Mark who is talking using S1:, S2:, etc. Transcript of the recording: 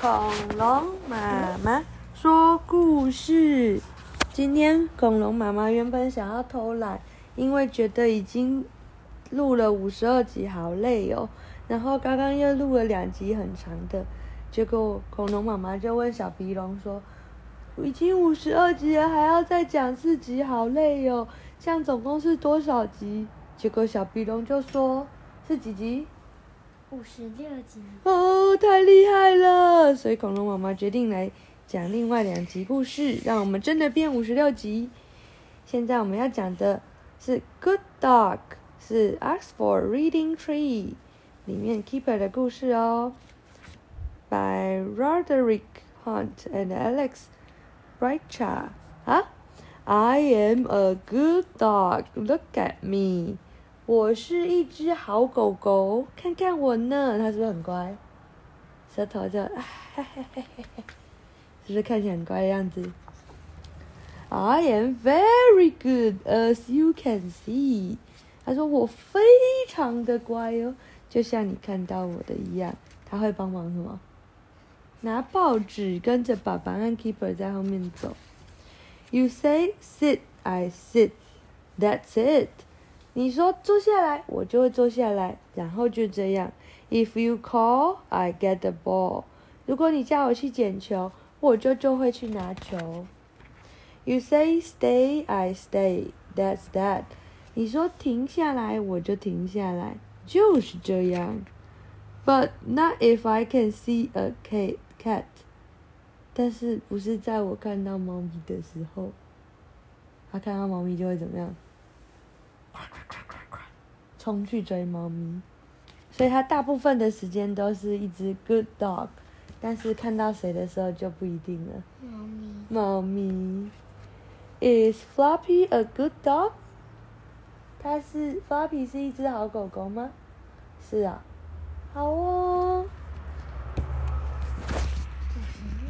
S1: 恐龙妈妈说故事。今天恐龙妈妈原本想要偷懒，因为觉得已经录了五十二集，好累哦。然后刚刚又录了两集很长的，结果恐龙妈妈就问小鼻龙说：“已经五十二集了，还要再讲四集，好累哦。这样总共是多少集？”结果小鼻龙就说：“是几集？”
S2: 五十六集。
S1: 哦，太厉害了！所以恐龙妈妈决定来讲另外两集故事，让我们真的变五十六集。现在我们要讲的是《Good Dog》，是 Ask for Reading Tree 里面 Keeper 的故事哦。By Roderick Hunt and Alex Reicha 啊，I am a good dog. Look at me. 我是一只好狗狗，看看我呢，它是不是很乖？舌头就，啊嘿嘿嘿嘿嘿，是不是看起来很乖的样子？I am very good, as you can see。他说我非常的乖哦，就像你看到我的一样。他会帮忙什么？拿报纸，跟着爸爸和 Keeper 在后面走。You say sit, I sit. That's it. 你说坐下来，我就会坐下来，然后就这样。If you call, I get the ball. 如果你叫我去捡球，我就就会去拿球。You say stay, I stay. That's that. 你说停下来，我就停下来，就是这样。But not if I can see a cat. Cat. 但是不是在我看到猫咪的时候，他看到猫咪就会怎么样？冲去追猫咪，所以它大部分的时间都是一只 good dog，但是看到谁的时候就不一定了。
S2: 猫咪。
S1: 猫咪，Is Floppy a good dog？它是 Floppy 是一只好狗狗吗？是啊，好哦。